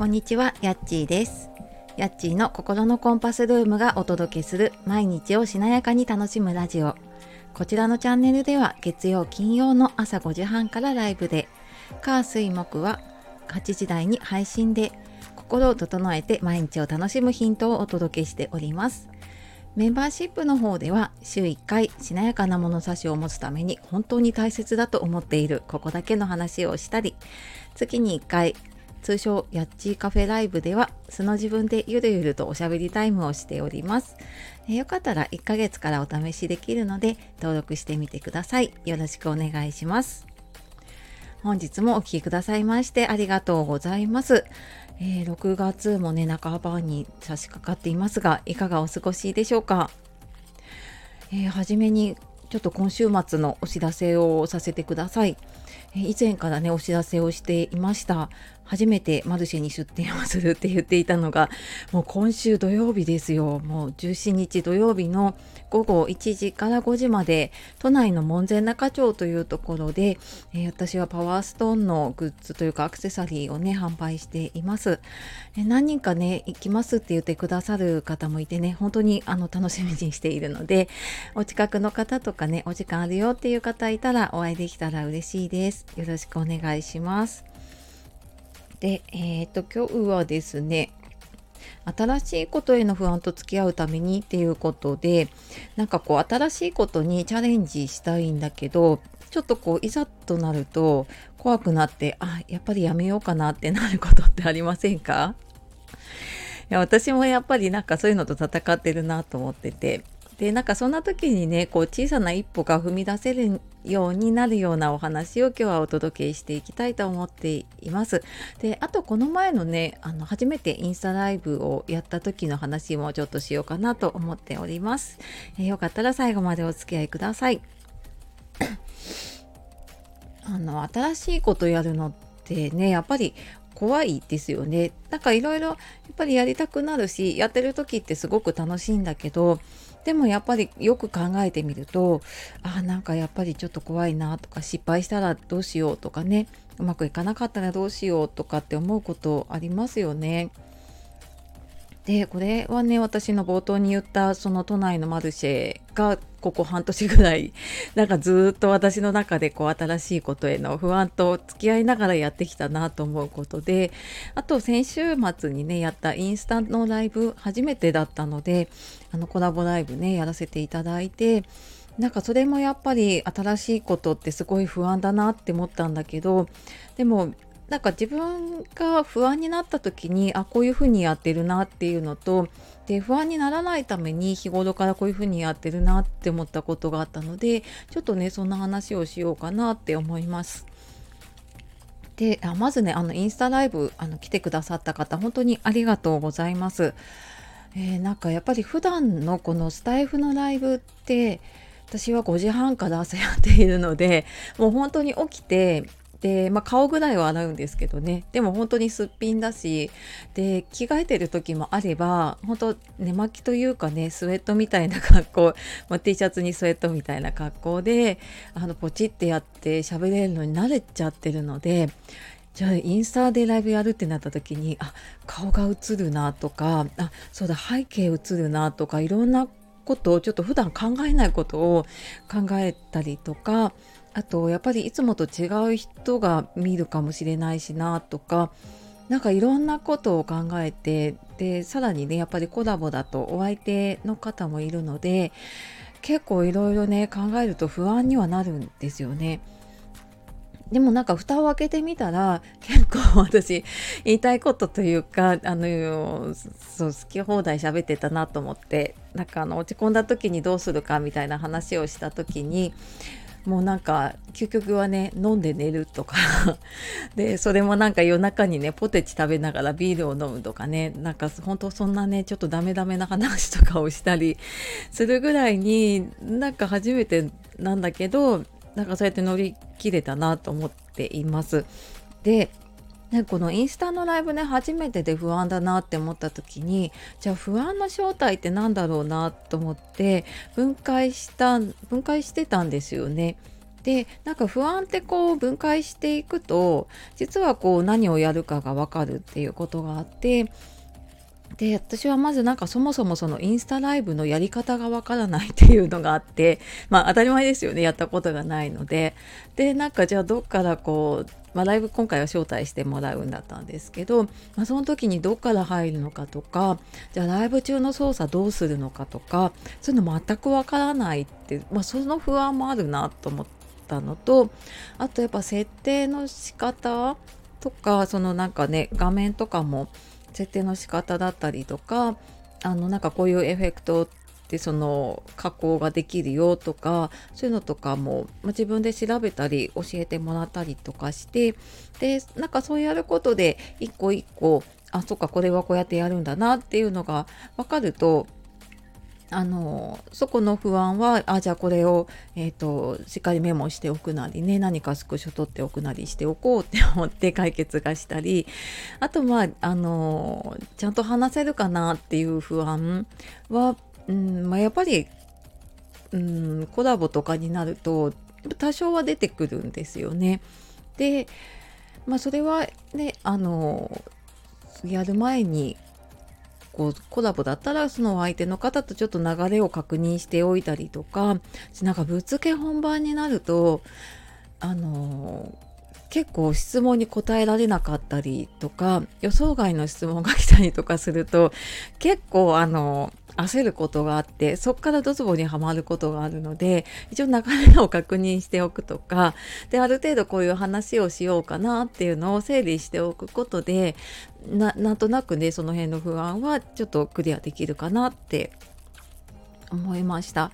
こんにちは、やっちーです。やっちーの心のコンパスルームがお届けする毎日をしなやかに楽しむラジオ。こちらのチャンネルでは月曜金曜の朝5時半からライブで、火水木は8時台に配信で心を整えて毎日を楽しむヒントをお届けしております。メンバーシップの方では週1回しなやかな物差しを持つために本当に大切だと思っているここだけの話をしたり月に1回通称やっちーカフェライブでは素の自分でゆるゆるとおしゃべりタイムをしております。えよかったら1ヶ月からお試しできるので登録してみてください。よろしくお願いします。本日もお聴きくださいましてありがとうございます。えー6月もね半ばに差し掛かっていますがいかがお過ごしでしょうか、えー初めにちょっと今週末のお知らせをさせてください、以前からねお知らせをしていました初めてマルシェに出店をするって言っていたのが もう今週土曜日ですよ。もう17日土曜日の午後1時から5時まで都内の門前仲町というところで、えー私はパワーストーンのグッズというかアクセサリーをね販売しています、えー何人かね行きますって言ってくださる方もいてね本当にあの楽しみにしているのでお近くの方とかねお時間あるよっていう方いたらお会いできたら嬉しいです。よろしくお願いします。でえっ、と今日はですね新しいことへの不安と付き合うためにっていうことでなんかこう新しいことにチャレンジしたいんだけどちょっとこういざとなると怖くなってあやっぱりやめようかなってなることってありませんか？いや私もやっぱりなんかそういうのと戦ってるなと思ってて。でなんかそんな時にねこう小さな一歩が踏み出せるようになるようなお話を今日はお届けしていきたいと思っています。であとこの前のねあの初めてインスタライブをやった時の話もちょっとしようかなと思っております。えーよかったら最後までお付き合いください。あの新しいことやるのってねやっぱり怖いですよね。なんかいろいろやっぱりやりたくなるしやってる時ってすごく楽しいんだけどでもやっぱりよく考えてみるとあなんかやっぱりちょっと怖いなとか失敗したらどうしようとかねうまくいかなかったらどうしようとかって思うことありますよね。でこれはね私の冒頭に言ったその都内のマルシェがここ半年ぐらいなんかずっと私の中でこう新しいことへの不安と付き合いながらやってきたなと思うことであと先週末にねやったインスタのライブ初めてだったのであのコラボライブねやらせていただいてなんかそれもやっぱり新しいことってすごい不安だなって思ったんだけどでもなんか自分が不安になった時にあこういうふうにやってるなっていうのとで不安にならないために日頃からこういうふうにやってるなって思ったことがあったのでちょっとねそんな話をしようかなって思います。であまずねあのインスタライブあの来てくださった方本当にありがとうございます。えーなんかやっぱり普段のこのスタイフのライブって私は5時半から朝やっているのでもう本当に起きてで、まあ、顔ぐらいは洗うんですけどね。でも本当にすっぴんだしで着替えてる時もあれば本当寝巻きというかねスウェットみたいな格好、まあ、T シャツにスウェットみたいな格好であのポチってやって喋れるのに慣れちゃってるのでじゃあインスタでライブやるってなった時にあ顔が映るなとかあそうだ背景映るなとかいろんなことをちょっと普段考えないことを考えたりとかあとやっぱりいつもと違う人が見るかもしれないしなとかなんかいろんなことを考えてでさらにねやっぱりコラボだとお相手の方もいるので結構いろいろね考えると不安にはなるんですよね。でもなんか蓋を開けてみたら結構私言いたいことというかあのそう好き放題喋ってたなと思ってなんかあの落ち込んだ時にどうするかみたいな話をした時にもうなんか究極はね飲んで寝るとか でそれもなんか夜中にねポテチ食べながらビールを飲むとかねなんか本当そんなねちょっとダメダメな話とかをしたり するぐらいになんか初めてなんだけどなんかそうやって乗り切れたなと思っています。でね、このインスタのライブね初めてで不安だなって思った時にじゃあ不安の正体って何だろうなと思って分解した分解してたんですよね。でなんか不安ってこう分解していくと実はこう何をやるかが分かるっていうことがあってで私はまずなんかそもそもそのインスタライブのやり方がわからないっていうのがあってまあ当たり前ですよねやったことがないのででなんかじゃあどっからこうまあ、ライブ今回は招待してもらうんだったんですけど、まあ、その時にどっから入るのかとかじゃあライブ中の操作どうするのかとかそういうの全くわからないって、まあ、その不安もあるなと思ったのとあとやっぱ設定の仕方とかそのなんかね画面とかも設定の仕方だったりとかあのなんかこういうエフェクトってその加工ができるよとかそういうのとかも、まあ、自分で調べたり教えてもらったりとかしてでなんかそうやることで一個一個あそっかこれはこうやってやるんだなっていうのが分かるとあのそこの不安はあじゃあこれを、えーと、しっかりメモしておくなりね何かスクショ取っておくなりしておこうって思って解決がしたりあとまああのちゃんと話せるかなっていう不安は、うんまあ、やっぱり、うん、コラボとかになると多少は出てくるんですよね。でまあそれはねあのやる前にこうコラボだったらその相手の方とちょっと流れを確認しておいたりとかなんかぶっつけ本番になるとあの結構質問に答えられなかったりとか予想外の質問が来たりとかすると結構あの焦ることがあってそこからドツボにはまることがあるので一応流れを確認しておくとかである程度こういう話をしようかなっていうのを整理しておくことでなんとなくねその辺の不安はちょっとクリアできるかなって思いました。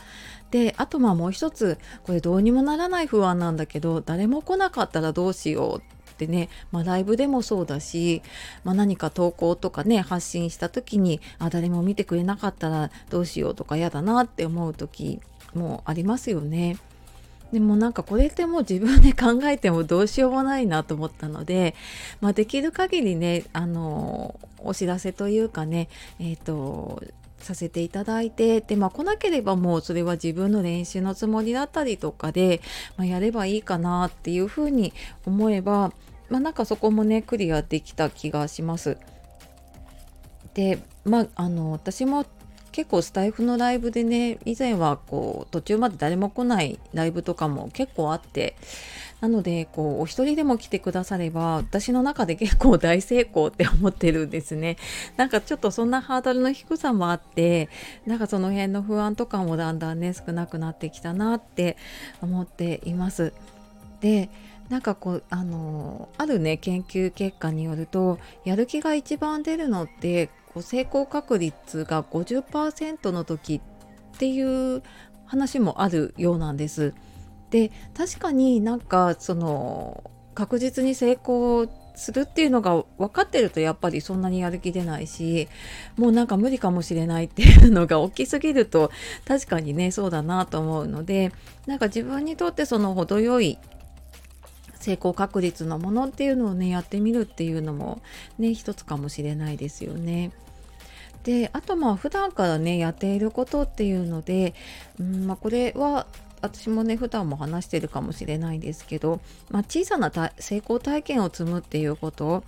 であとまあもう一つこれどうにもならない不安なんだけど誰も来なかったらどうしようってね、まあ、ライブでもそうだし、まあ、何か投稿とかね発信した時にあ誰も見てくれなかったらどうしようとか嫌だなって思う時もありますよね。でもなんかこれってもう自分で考えてもどうしようもないなと思ったので、まあ、できる限りねあのお知らせというかねえっ、ー、とさせていただいてで、まあ、来なければもうそれは自分の練習のつもりだったりとかで、まあ、やればいいかなっていうふうに思えば、まあ、なんかそこもねクリアできた気がします。でまああの私も結構スタイフのライブでね以前はこう途中まで誰も来ないライブとかも結構あってなのでこうお一人でも来てくだされば私の中で結構大成功って思ってるんですね なんかちょっとそんなハードルの低さもあってなんかその辺の不安とかもだんだんね少なくなってきたなって思っていますでなんかこうあのあるね研究結果によるとやる気が一番出るのってこう成功確率が50%の時っていう話もあるようなんです。で確かになんかその確実に成功するっていうのが分かってるとやっぱりそんなにやる気出ないしもうなんか無理かもしれないっていうのが 大きすぎると確かにねそうだなと思うのでなんか自分にとってその程よい成功確率のものっていうのをねやってみるっていうのもね一つかもしれないですよね。であとまあ普段からねやっていることっていうので、うんまあ、これは私もね普段も話してるかもしれないですけど、まあ、小さな成功体験を積むっていうこと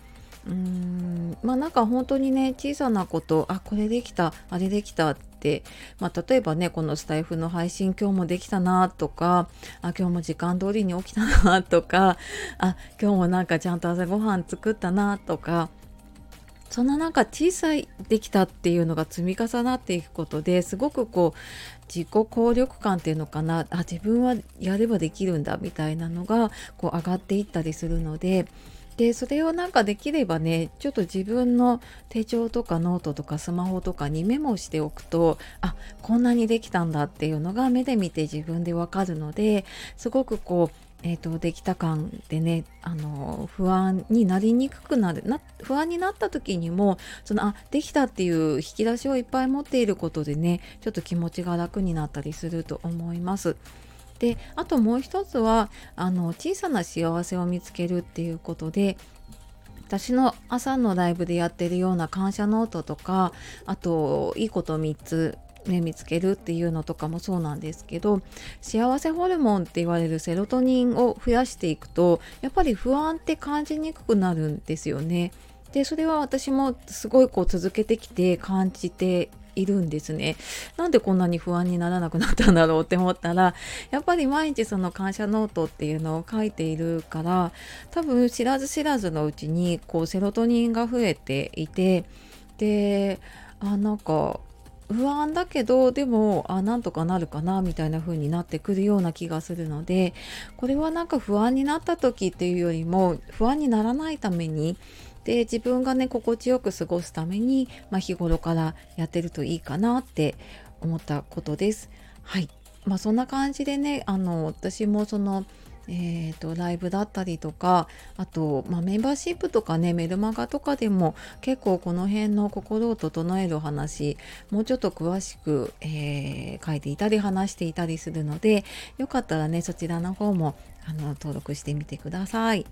うーんまあなんか本当にね小さなことあこれできたあれできたって、まあ、例えばねこのスタイフの配信今日もできたなとかあ今日も時間通りに起きたなとかあ今日もなんかちゃんと朝ごはん作ったなとかそんななんか小さいできたっていうのが積み重なっていくことですごくこう自己効力感っていうのかなあ自分はやればできるんだみたいなのがこう上がっていったりするのででそれをなんかできればねちょっと自分の手帳とかノートとかスマホとかにメモしておくとあこんなにできたんだっていうのが目で見て自分でわかるのですごくこうえーと、できた感でねあの不安になりにくくなるな不安になった時にもそのあできたっていう引き出しをいっぱい持っていることでねちょっと気持ちが楽になったりすると思います。であともう一つはあの小さな幸せを見つけるっていうことで私の朝のライブでやってるような感謝ノートとかあといいこと3つね見つけるっていうのとかもそうなんですけど幸せホルモンって言われるセロトニンを増やしていくとやっぱり不安って感じにくくなるんですよね。でそれは私もすごいこう続けてきて感じているんですね。なんでこんなに不安にならなくなったんだろうって思ったらやっぱり毎日その感謝ノートっていうのを書いているから多分知らず知らずのうちにこうセロトニンが増えていてであなんか不安だけどでもあなんとかなるかなみたいな風になってくるような気がするのでこれはなんか不安になった時っていうよりも不安にならないためにで自分がね心地よく過ごすために、まあ、日頃からやってるといいかなって思ったことです。はいまあ、そんな感じでねあの私もそのえーと、ライブだったりとかあと、まあ、メンバーシップとかねメルマガとかでも結構この辺の心を整える話もうちょっと詳しく、えー、書いていたり話していたりするのでよかったらねそちらの方もあの登録してみてください。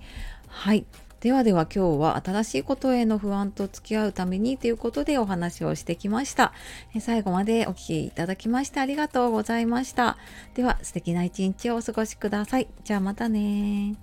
はいではでは今日は新しいことへの不安と付き合うためにということでお話をしてきました。最後までお聴きいただきましてありがとうございました。では素敵な一日をお過ごしください。じゃあまたね